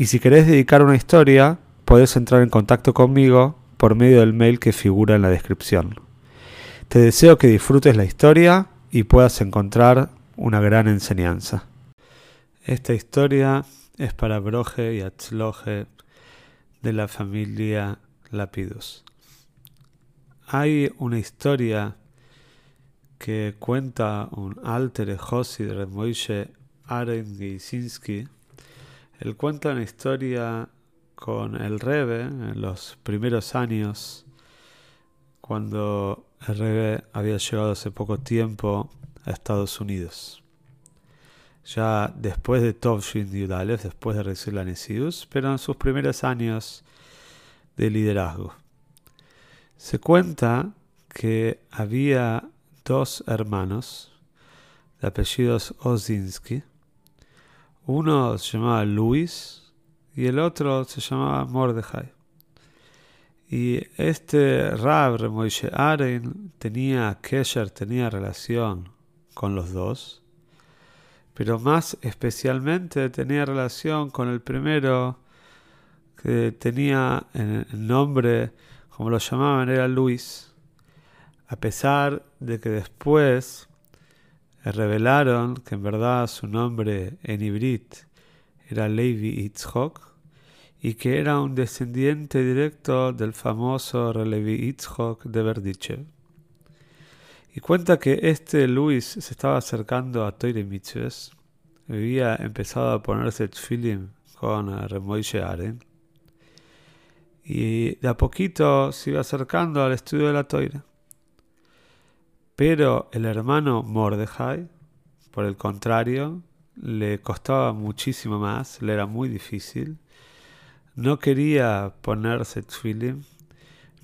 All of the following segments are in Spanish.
y si querés dedicar una historia, podés entrar en contacto conmigo por medio del mail que figura en la descripción. Te deseo que disfrutes la historia y puedas encontrar una gran enseñanza. Esta historia es para Broje y Atzloje de la familia Lapidus. Hay una historia que cuenta un alter de Moishe Aren. Él cuenta una historia con el Rebe en los primeros años, cuando el Rebe había llegado hace poco tiempo a Estados Unidos. Ya después de Tovshin Yudalev, después de recibir la Nesius, pero en sus primeros años de liderazgo. Se cuenta que había dos hermanos de apellidos Ozinski. Uno se llamaba Luis y el otro se llamaba Mordejai. Y este Rab Moishe Aren tenía Kesher, tenía relación con los dos, pero más especialmente tenía relación con el primero que tenía el nombre, como lo llamaban, era Luis a pesar de que después revelaron que en verdad su nombre en Ibrit era Levi Itzhok y que era un descendiente directo del famoso Levi Itzhok de Berdichev. Y cuenta que este Luis se estaba acercando a Toire Mitzvahs, había empezado a ponerse tefillim con Remoishe Aren, y de a poquito se iba acercando al estudio de la Toire. Pero el hermano Mordejai, por el contrario, le costaba muchísimo más, le era muy difícil. No quería ponerse tefillim,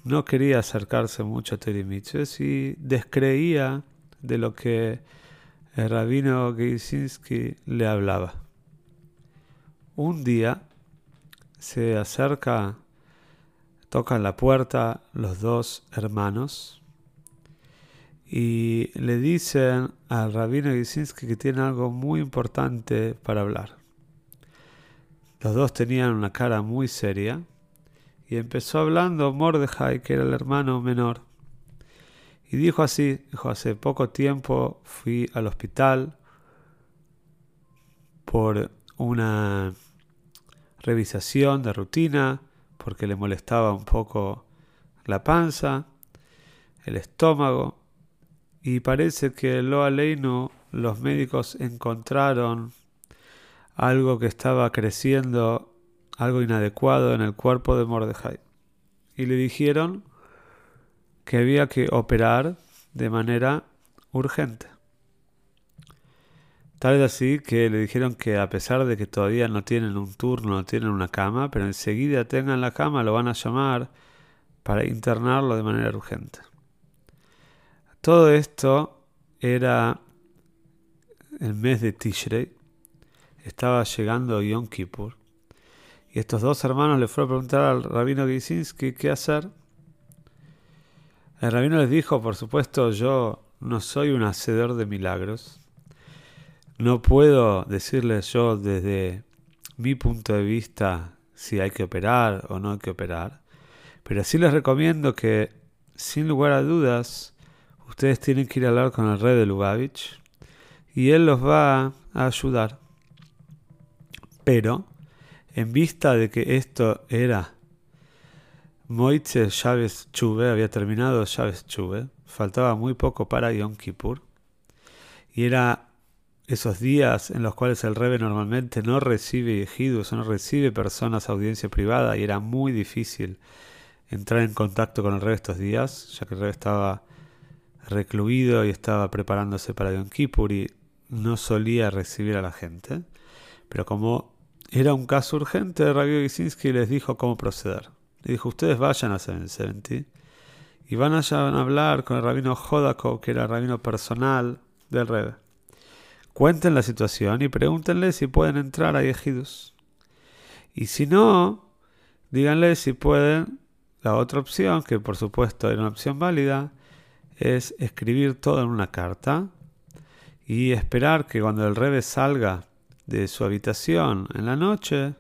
no quería acercarse mucho a Terimiches y descreía de lo que el rabino Geisinski le hablaba. Un día se acerca, tocan la puerta los dos hermanos y le dicen al rabino Gisinski que tiene algo muy importante para hablar. Los dos tenían una cara muy seria y empezó hablando Mordejai, que era el hermano menor. Y dijo así, hace poco tiempo fui al hospital por una revisación de rutina, porque le molestaba un poco la panza, el estómago, y parece que lo aleino los médicos encontraron algo que estaba creciendo, algo inadecuado en el cuerpo de Mordejai. Y le dijeron que había que operar de manera urgente. Tal vez así que le dijeron que a pesar de que todavía no tienen un turno, no tienen una cama, pero enseguida tengan la cama, lo van a llamar para internarlo de manera urgente. Todo esto era el mes de Tishrei. Estaba llegando Yom Kippur. Y estos dos hermanos le fueron a preguntar al rabino Gisinski qué hacer. El rabino les dijo, por supuesto, yo no soy un hacedor de milagros. No puedo decirles yo desde mi punto de vista si hay que operar o no hay que operar. Pero sí les recomiendo que, sin lugar a dudas, ustedes tienen que ir a hablar con el rey de Lubavitch y él los va a ayudar. Pero, en vista de que esto era Moitze Chávez Chuve, había terminado Chávez Chuve, faltaba muy poco para Yom Kippur, y era esos días en los cuales el Rebe normalmente no recibe ejidos no recibe personas a audiencia privada, y era muy difícil entrar en contacto con el Rebe estos días, ya que el Rebe estaba recluido y estaba preparándose para Yom Kippur no solía recibir a la gente. Pero como era un caso urgente, Rabbi Gisinski les dijo cómo proceder. Le dijo, ustedes vayan a 770 y van a hablar con el rabino Jodakov, que era el rabino personal del Rebbe. Cuenten la situación y pregúntenle si pueden entrar a Yehidus. Y si no, díganle si pueden, la otra opción, que por supuesto era una opción válida, es escribir todo en una carta y esperar que cuando el Rebbe salga de su habitación en la noche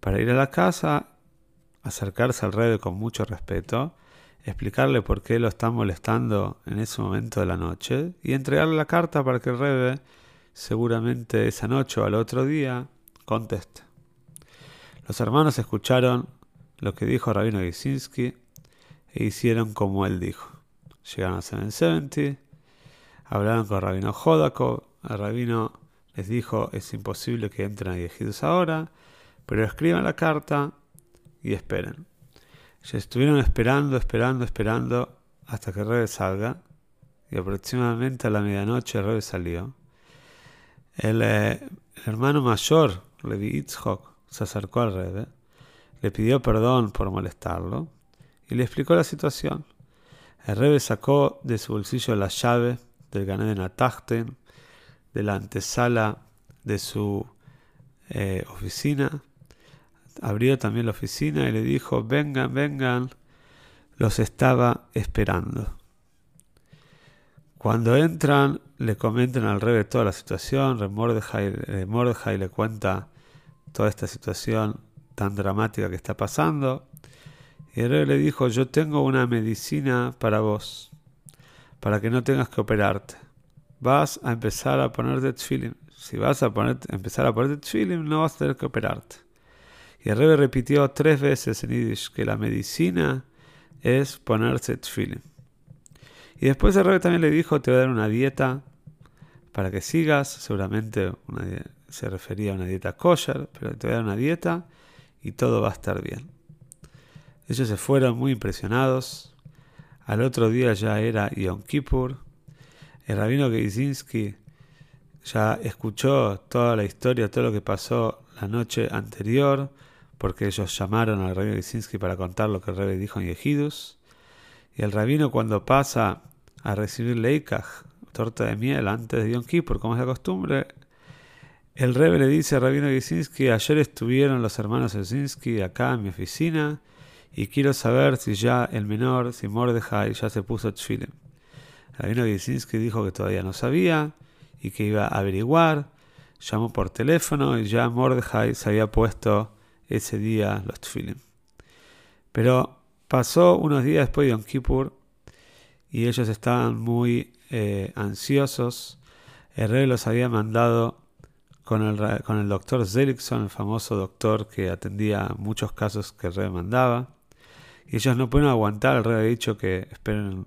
para ir a la casa, acercarse al Rebbe con mucho respeto, explicarle por qué lo están molestando en ese momento de la noche y entregarle la carta para que el Rebbe seguramente esa noche o al otro día conteste. Los hermanos escucharon lo que dijo Rabino Gisinski e hicieron como él dijo. Llegaron a 770, hablaron con Rabino Jodakov, el Rabino les dijo es imposible que entren a Yehidus ahora, pero escriban la carta y esperen. Ya estuvieron esperando, esperando, esperando hasta que el Rebe salga y aproximadamente a la medianoche el Rebe salió. El, eh, hermano mayor, Levi Itzhok, se acercó al Rebe, le pidió perdón por molestarlo y le explicó la situación. El Rebe sacó de su bolsillo la llave del Gané de Natachten, de la antesala de su eh, oficina, abrió también la oficina y le dijo, vengan, vengan, los estaba esperando. Cuando entran, le comentan al rey toda la situación, Mordejai, eh, le cuenta toda esta situación tan dramática que está pasando. Y el rey le dijo, yo tengo una medicina para vos, para que no tengas que operarte. Vas a empezar a ponerte tefilin. Si vas a poner, empezar a ponerte tefilin, no vas a tener que operarte. Y el Rebbe repitió tres veces en Yiddish que la medicina es ponerse tefilin. Y después el Rebbe también le dijo, te voy a dar una dieta para que sigas, seguramente se refería a una dieta kosher, pero te voy a dar una dieta y todo va a estar bien. Ellos se fueron muy impresionados. Al otro día ya era Yom Kippur. El rabino Geizinski ya escuchó toda la historia, todo lo que pasó la noche anterior porque ellos llamaron al rabino Gisinski para contar lo que el rey dijo en Yehidus. Y el rabino cuando pasa a recibir leikaj, torta de miel, antes de Yom Kippur, como es la costumbre, el rebe le dice al rabino Gisinski, ayer estuvieron los hermanos Gisinski acá en mi oficina y quiero saber si ya el menor, si Mordejai, ya se puso tefilin. El rabino Gisinski dijo que todavía no sabía y que iba a averiguar. Llamó por teléfono y ya Mordejai se había puesto ese día los tefilin. Pero pasó unos días después de Yom Kippur y ellos estaban muy eh, ansiosos. El rey los había mandado con el, con el doctor Zelikson, el famoso doctor que atendía muchos casos que el rey mandaba. Y ellos no pueden aguantar, el rey había dicho que esperen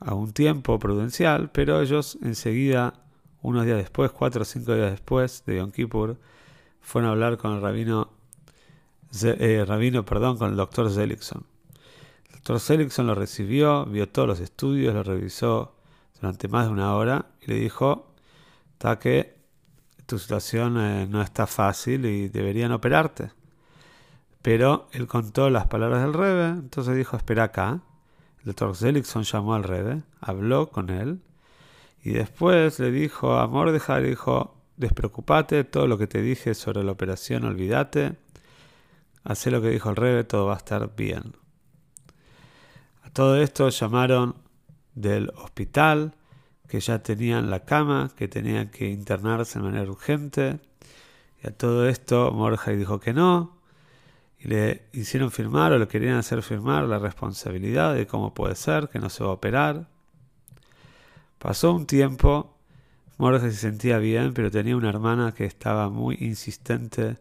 a un tiempo prudencial, pero ellos enseguida, unos días después, cuatro o cinco días después de Yom Kippur, fueron a hablar con el rabino eh, rabino, perdón, con el doctor Zelikson. El doctor Zelikson lo recibió, vio todos los estudios, lo revisó durante más de una hora y le dijo, está tu situación eh, no está fácil y deberían operarte. Pero él contó las palabras del Rebe, entonces dijo, espera acá. El doctor Zelikson llamó al Rebe, habló con él y después le dijo a Mordejai, dijo, despreocupate, todo lo que te dije sobre la operación, olvídate Hace lo que dijo el rey, todo va a estar bien. A todo esto llamaron del hospital, que ya tenían la cama, que tenían que internarse de manera urgente. Y a todo esto Morjai dijo que no. Y le hicieron firmar o le querían hacer firmar la responsabilidad de cómo puede ser, que no se va a operar. Pasó un tiempo, Morjai se sentía bien, pero tenía una hermana que estaba muy insistente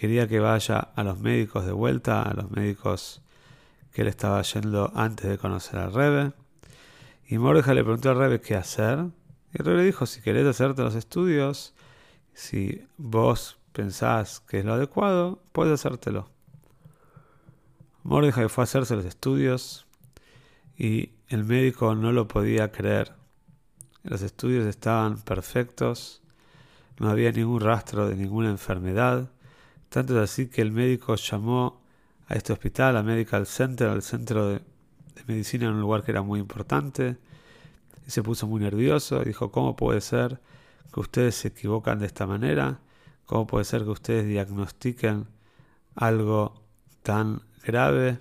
quería que vaya a los médicos de vuelta, a los médicos que él estaba yendo antes de conocer al Rebe. Y Mordejai le preguntó al Rebe qué hacer. Y el Rebe le dijo, si querés hacerte los estudios, si vos pensás que es lo adecuado, puedes hacértelo. Mordejai fue a hacerse los estudios y el médico no lo podía creer. Los estudios estaban perfectos. no había ningún rastro de ninguna enfermedad. Tanto es así que el médico llamó a este hospital, a Medical Center, al centro de, medicina en un lugar que era muy importante, y se puso muy nervioso. Dijo, ¿cómo puede ser que ustedes se equivocan de esta manera? ¿Cómo puede ser que ustedes diagnostiquen algo tan grave?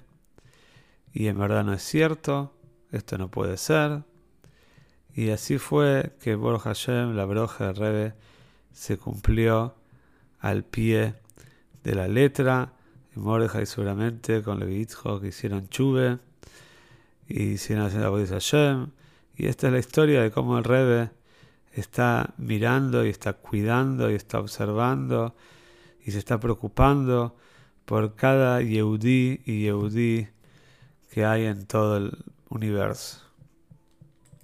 Y en verdad no es cierto, esto no puede ser. Y así fue que Borja Hashem, la broja de Rebe, se cumplió al pie de la letra. Y Mordejai seguramente con Levi que hicieron chuve y hicieron hacer la Hashem. Y esta es la historia de cómo el Rebe está mirando y está cuidando y está observando y se está preocupando por cada Yehudi y Yehudi que hay en todo el universo.